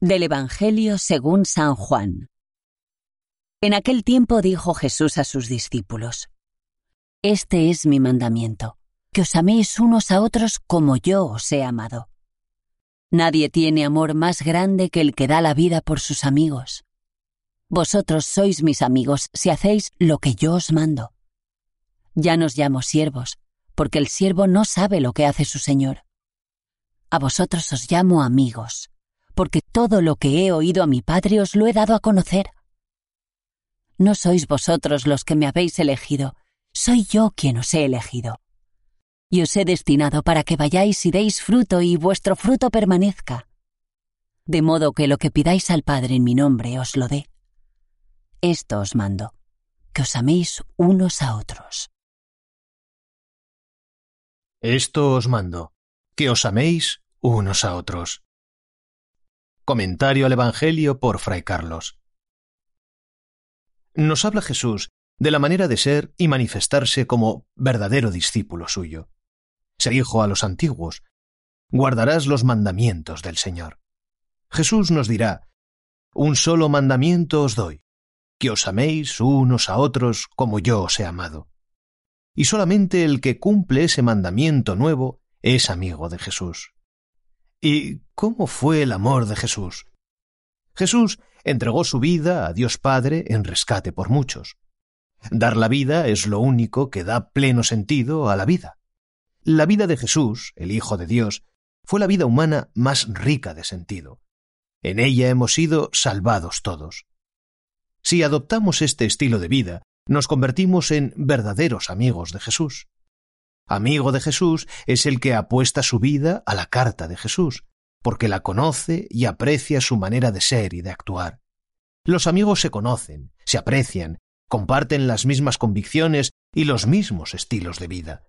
Del Evangelio según San Juan. En aquel tiempo dijo Jesús a sus discípulos, Este es mi mandamiento, que os améis unos a otros como yo os he amado. Nadie tiene amor más grande que el que da la vida por sus amigos. Vosotros sois mis amigos si hacéis lo que yo os mando. Ya nos llamo siervos, porque el siervo no sabe lo que hace su Señor. A vosotros os llamo amigos porque todo lo que he oído a mi Padre os lo he dado a conocer. No sois vosotros los que me habéis elegido, soy yo quien os he elegido. Y os he destinado para que vayáis y deis fruto y vuestro fruto permanezca. De modo que lo que pidáis al Padre en mi nombre os lo dé. Esto os mando, que os améis unos a otros. Esto os mando, que os améis unos a otros. Comentario al Evangelio por Fray Carlos. Nos habla Jesús de la manera de ser y manifestarse como verdadero discípulo suyo. Se dijo a los antiguos, guardarás los mandamientos del Señor. Jesús nos dirá, un solo mandamiento os doy, que os améis unos a otros como yo os he amado. Y solamente el que cumple ese mandamiento nuevo es amigo de Jesús. ¿Y cómo fue el amor de Jesús? Jesús entregó su vida a Dios Padre en rescate por muchos. Dar la vida es lo único que da pleno sentido a la vida. La vida de Jesús, el Hijo de Dios, fue la vida humana más rica de sentido. En ella hemos sido salvados todos. Si adoptamos este estilo de vida, nos convertimos en verdaderos amigos de Jesús. Amigo de Jesús es el que apuesta su vida a la carta de Jesús, porque la conoce y aprecia su manera de ser y de actuar. Los amigos se conocen, se aprecian, comparten las mismas convicciones y los mismos estilos de vida.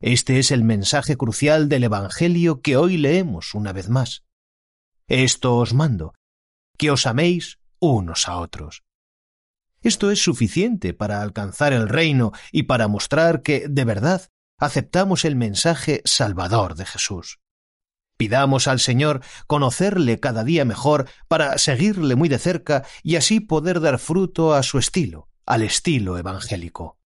Este es el mensaje crucial del Evangelio que hoy leemos una vez más. Esto os mando, que os améis unos a otros. Esto es suficiente para alcanzar el reino y para mostrar que, de verdad, aceptamos el mensaje salvador de Jesús. Pidamos al Señor conocerle cada día mejor para seguirle muy de cerca y así poder dar fruto a su estilo, al estilo evangélico.